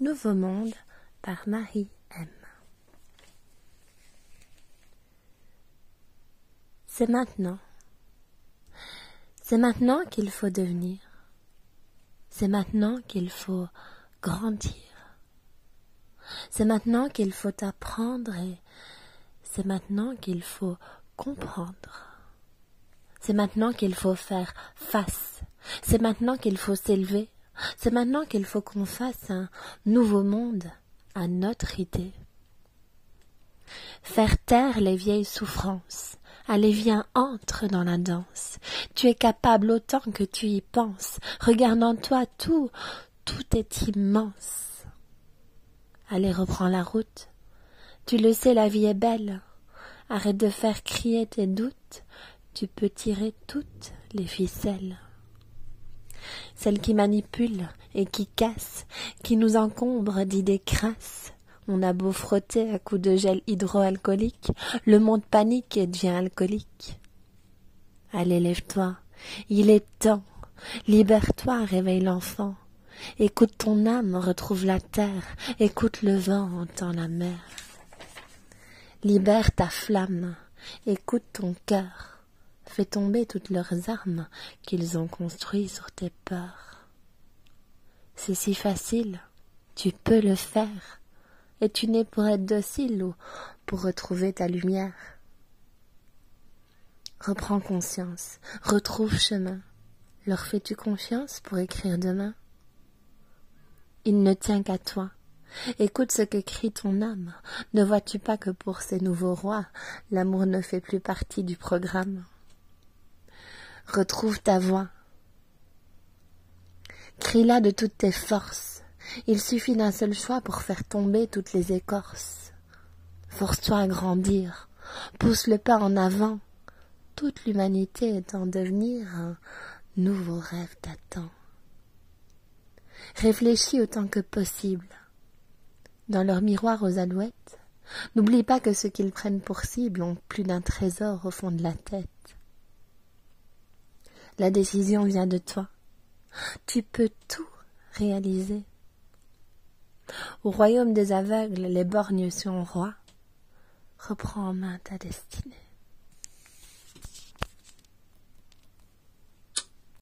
Nouveau Monde par Marie M. C'est maintenant. C'est maintenant qu'il faut devenir. C'est maintenant qu'il faut grandir. C'est maintenant qu'il faut apprendre et c'est maintenant qu'il faut comprendre. C'est maintenant qu'il faut faire face. C'est maintenant qu'il faut s'élever. C'est maintenant qu'il faut qu'on fasse un nouveau monde à notre idée. Faire taire les vieilles souffrances. Allez, viens, entre dans la danse. Tu es capable autant que tu y penses. Regarde en toi tout, tout est immense. Allez, reprends la route. Tu le sais, la vie est belle. Arrête de faire crier tes doutes. Tu peux tirer toutes les ficelles celle qui manipule et qui casse, qui nous encombre d'idées crasses. On a beau frotter à coups de gel hydroalcoolique, le monde panique et devient alcoolique. Allez, lève-toi, il est temps, libère-toi, réveille l'enfant. Écoute ton âme, retrouve la terre, écoute le vent, entends la mer. Libère ta flamme, écoute ton cœur. Fais tomber toutes leurs armes qu'ils ont construites sur tes peurs. C'est si facile, tu peux le faire, et tu n'es pour être docile ou pour retrouver ta lumière. Reprends conscience, retrouve chemin. Leur fais-tu confiance pour écrire demain? Il ne tient qu'à toi. Écoute ce que crie ton âme. Ne vois-tu pas que pour ces nouveaux rois, l'amour ne fait plus partie du programme? Retrouve ta voix. Crie-la de toutes tes forces. Il suffit d'un seul choix pour faire tomber toutes les écorces. Force-toi à grandir. Pousse le pas en avant. Toute l'humanité est en devenir un nouveau rêve t'attend. Réfléchis autant que possible. Dans leur miroir aux alouettes, n'oublie pas que ceux qu'ils prennent pour cible ont plus d'un trésor au fond de la tête. La décision vient de toi. Tu peux tout réaliser. Au royaume des aveugles, les borgnes sont rois. Reprends en main ta destinée.